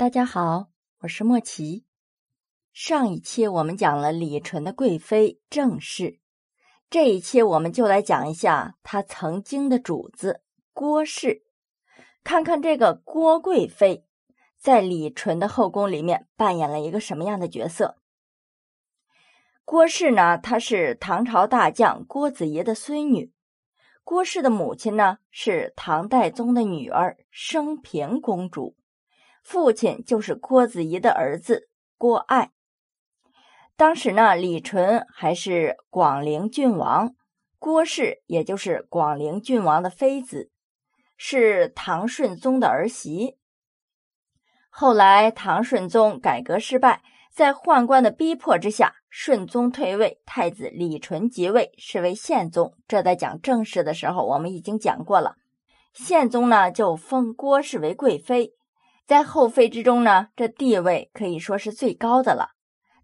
大家好，我是莫奇。上一期我们讲了李纯的贵妃郑氏，这一期我们就来讲一下她曾经的主子郭氏，看看这个郭贵妃在李纯的后宫里面扮演了一个什么样的角色。郭氏呢，她是唐朝大将郭子仪的孙女。郭氏的母亲呢，是唐代宗的女儿升平公主，父亲就是郭子仪的儿子郭爱。当时呢，李纯还是广陵郡王，郭氏也就是广陵郡王的妃子，是唐顺宗的儿媳。后来唐顺宗改革失败，在宦官的逼迫之下，顺宗退位，太子李纯即位，是为宪宗。这在讲正事的时候，我们已经讲过了。宪宗呢，就封郭氏为贵妃，在后妃之中呢，这地位可以说是最高的了。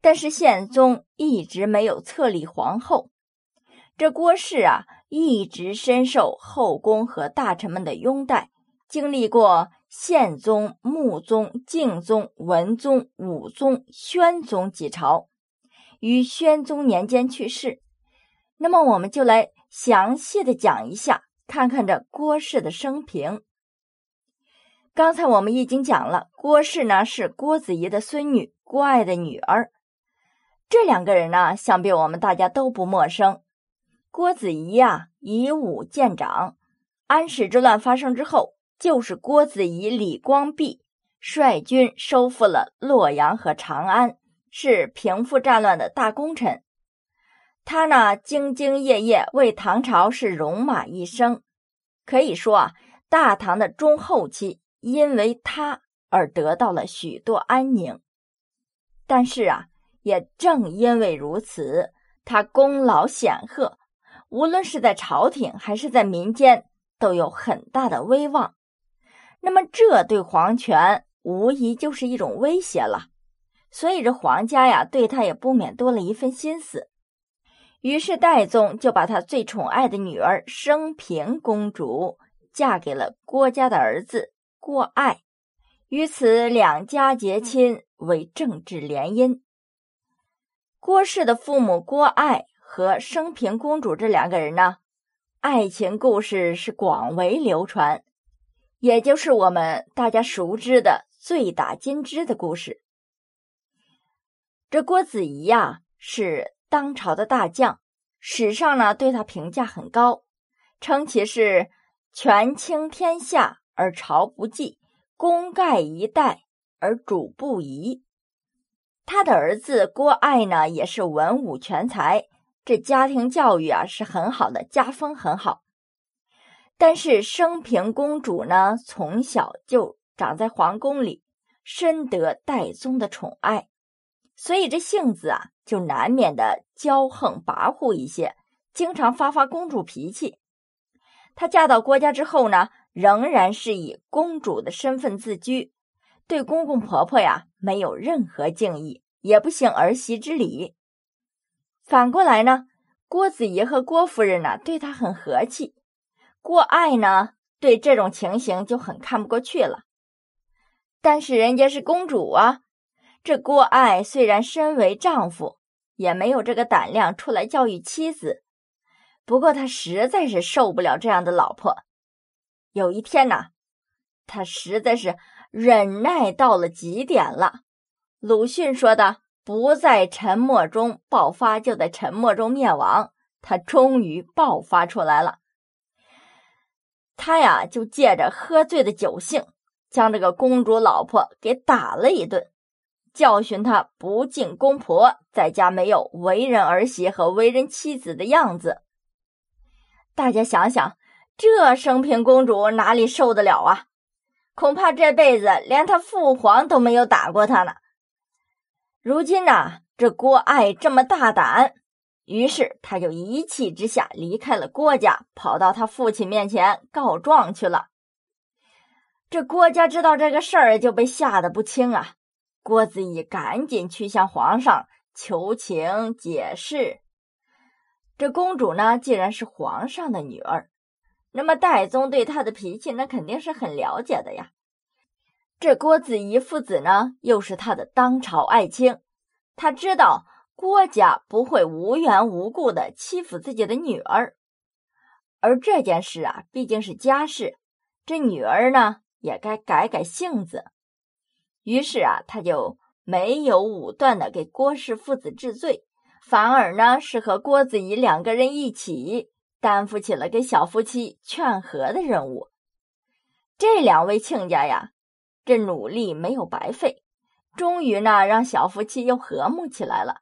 但是宪宗一直没有册立皇后，这郭氏啊一直深受后宫和大臣们的拥戴，经历过宪宗、穆宗、敬宗、文宗、武宗、宣宗几朝，于宣宗年间去世。那么我们就来详细的讲一下，看看这郭氏的生平。刚才我们已经讲了，郭氏呢是郭子仪的孙女，郭爱的女儿。这两个人呢，想必我们大家都不陌生。郭子仪呀，以武见长。安史之乱发生之后，就是郭子仪、李光弼率军收复了洛阳和长安，是平复战乱的大功臣。他呢，兢兢业业，为唐朝是戎马一生。可以说啊，大唐的中后期因为他而得到了许多安宁。但是啊。也正因为如此，他功劳显赫，无论是在朝廷还是在民间，都有很大的威望。那么，这对皇权无疑就是一种威胁了。所以，这皇家呀，对他也不免多了一份心思。于是，戴宗就把他最宠爱的女儿升平公主嫁给了郭家的儿子郭爱，与此两家结亲，为政治联姻。郭氏的父母郭爱和升平公主这两个人呢，爱情故事是广为流传，也就是我们大家熟知的“醉打金枝”的故事。这郭子仪呀，是当朝的大将，史上呢对他评价很高，称其是权倾天下而朝不忌，功盖一代而主不疑。他的儿子郭爱呢，也是文武全才，这家庭教育啊是很好的，家风很好。但是升平公主呢，从小就长在皇宫里，深得戴宗的宠爱，所以这性子啊就难免的骄横跋扈一些，经常发发公主脾气。她嫁到郭家之后呢，仍然是以公主的身份自居。对公公婆婆呀，没有任何敬意，也不行儿媳之礼。反过来呢，郭子仪和郭夫人呢，对她很和气。郭爱呢，对这种情形就很看不过去了。但是人家是公主啊，这郭爱虽然身为丈夫，也没有这个胆量出来教育妻子。不过他实在是受不了这样的老婆。有一天呢，他实在是。忍耐到了极点了，鲁迅说的“不在沉默中爆发，就在沉默中灭亡”。他终于爆发出来了，他呀就借着喝醉的酒兴，将这个公主老婆给打了一顿，教训她不敬公婆，在家没有为人儿媳和为人妻子的样子。大家想想，这升平公主哪里受得了啊？恐怕这辈子连他父皇都没有打过他呢。如今呢，这郭爱这么大胆，于是他就一气之下离开了郭家，跑到他父亲面前告状去了。这郭家知道这个事儿，就被吓得不轻啊。郭子仪赶紧去向皇上求情解释。这公主呢，既然是皇上的女儿。那么，戴宗对他的脾气，那肯定是很了解的呀。这郭子仪父子呢，又是他的当朝爱卿，他知道郭家不会无缘无故的欺负自己的女儿，而这件事啊，毕竟是家事，这女儿呢，也该改改性子。于是啊，他就没有武断的给郭氏父子治罪，反而呢，是和郭子仪两个人一起担负起了给小夫妻劝和的任务。这两位亲家呀。这努力没有白费，终于呢，让小夫妻又和睦起来了。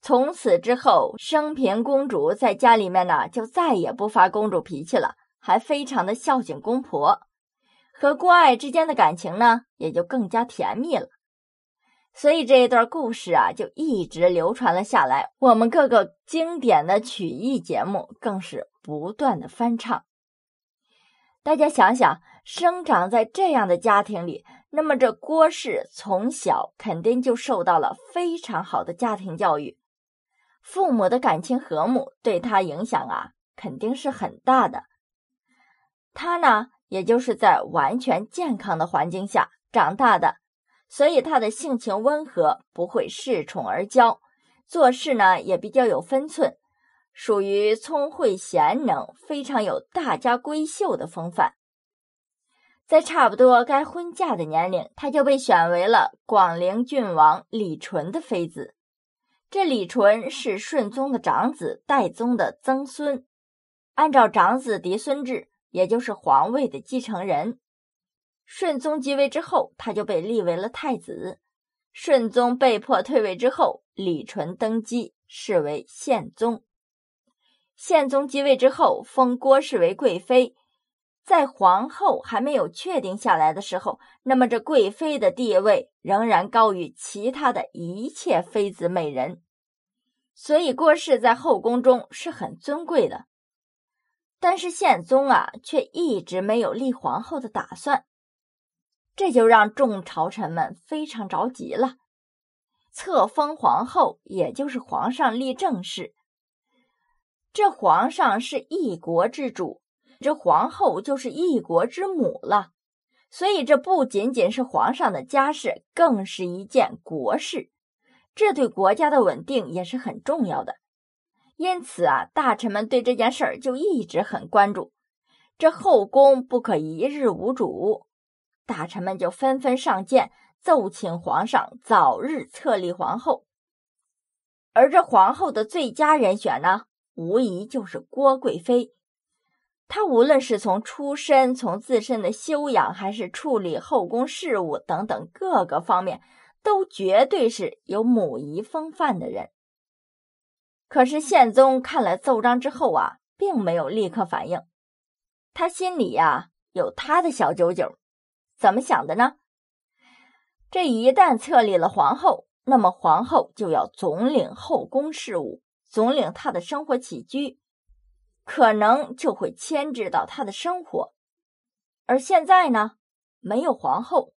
从此之后，升平公主在家里面呢，就再也不发公主脾气了，还非常的孝敬公婆，和郭爱之间的感情呢，也就更加甜蜜了。所以这一段故事啊，就一直流传了下来。我们各个经典的曲艺节目更是不断的翻唱。大家想想。生长在这样的家庭里，那么这郭氏从小肯定就受到了非常好的家庭教育，父母的感情和睦对他影响啊肯定是很大的。他呢，也就是在完全健康的环境下长大的，所以他的性情温和，不会恃宠而骄，做事呢也比较有分寸，属于聪慧贤能，非常有大家闺秀的风范。在差不多该婚嫁的年龄，他就被选为了广陵郡王李纯的妃子。这李纯是顺宗的长子，代宗的曾孙，按照长子嫡孙制，也就是皇位的继承人。顺宗即位之后，他就被立为了太子。顺宗被迫退位之后，李纯登基，是为宪宗。宪宗即位之后，封郭氏为贵妃。在皇后还没有确定下来的时候，那么这贵妃的地位仍然高于其他的一切妃子美人，所以郭氏在后宫中是很尊贵的。但是宪宗啊，却一直没有立皇后的打算，这就让众朝臣们非常着急了。册封皇后，也就是皇上立正式。这皇上是一国之主。这皇后就是一国之母了，所以这不仅仅是皇上的家事，更是一件国事，这对国家的稳定也是很重要的。因此啊，大臣们对这件事儿就一直很关注。这后宫不可一日无主，大臣们就纷纷上谏，奏请皇上早日册立皇后。而这皇后的最佳人选呢，无疑就是郭贵妃。她无论是从出身、从自身的修养，还是处理后宫事务等等各个方面，都绝对是有母仪风范的人。可是宪宗看了奏章之后啊，并没有立刻反应，他心里呀有他的小九九，怎么想的呢？这一旦册立了皇后，那么皇后就要总领后宫事务，总领她的生活起居。可能就会牵制到他的生活，而现在呢，没有皇后，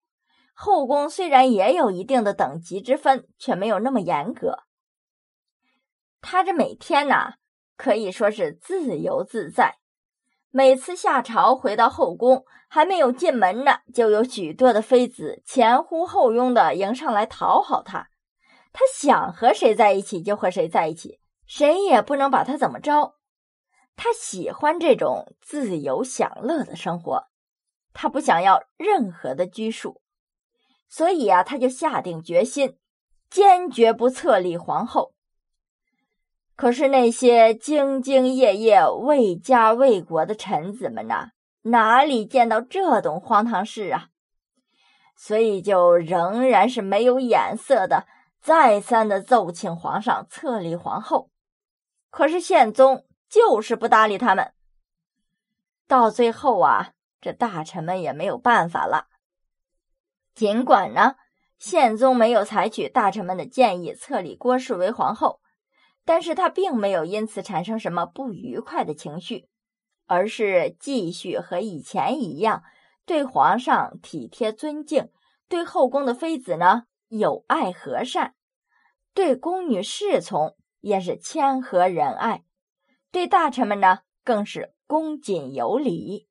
后宫虽然也有一定的等级之分，却没有那么严格。他这每天呢，可以说是自由自在。每次下朝回到后宫，还没有进门呢，就有许多的妃子前呼后拥的迎上来讨好他。他想和谁在一起就和谁在一起，谁也不能把他怎么着。他喜欢这种自由享乐的生活，他不想要任何的拘束，所以啊，他就下定决心，坚决不册立皇后。可是那些兢兢业业为家为国的臣子们呐，哪里见到这种荒唐事啊？所以就仍然是没有眼色的，再三的奏请皇上册立皇后。可是宪宗。就是不搭理他们，到最后啊，这大臣们也没有办法了。尽管呢，宪宗没有采取大臣们的建议册立郭氏为皇后，但是他并没有因此产生什么不愉快的情绪，而是继续和以前一样，对皇上体贴尊敬，对后宫的妃子呢友爱和善，对宫女侍从也是谦和仁爱。对大臣们呢，更是恭谨有礼，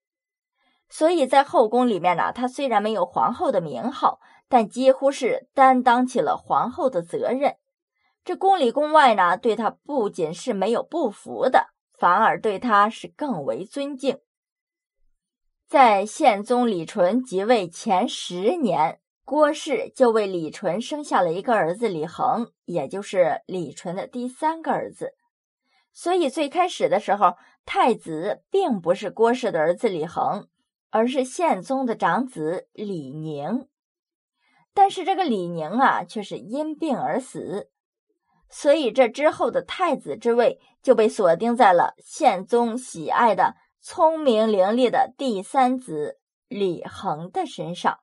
所以在后宫里面呢，她虽然没有皇后的名号，但几乎是担当起了皇后的责任。这宫里宫外呢，对他不仅是没有不服的，反而对他是更为尊敬。在宪宗李纯即位前十年，郭氏就为李纯生下了一个儿子李恒，也就是李纯的第三个儿子。所以最开始的时候，太子并不是郭氏的儿子李恒，而是宪宗的长子李宁。但是这个李宁啊，却是因病而死，所以这之后的太子之位就被锁定在了宪宗喜爱的。聪明伶俐的第三子李恒的身上。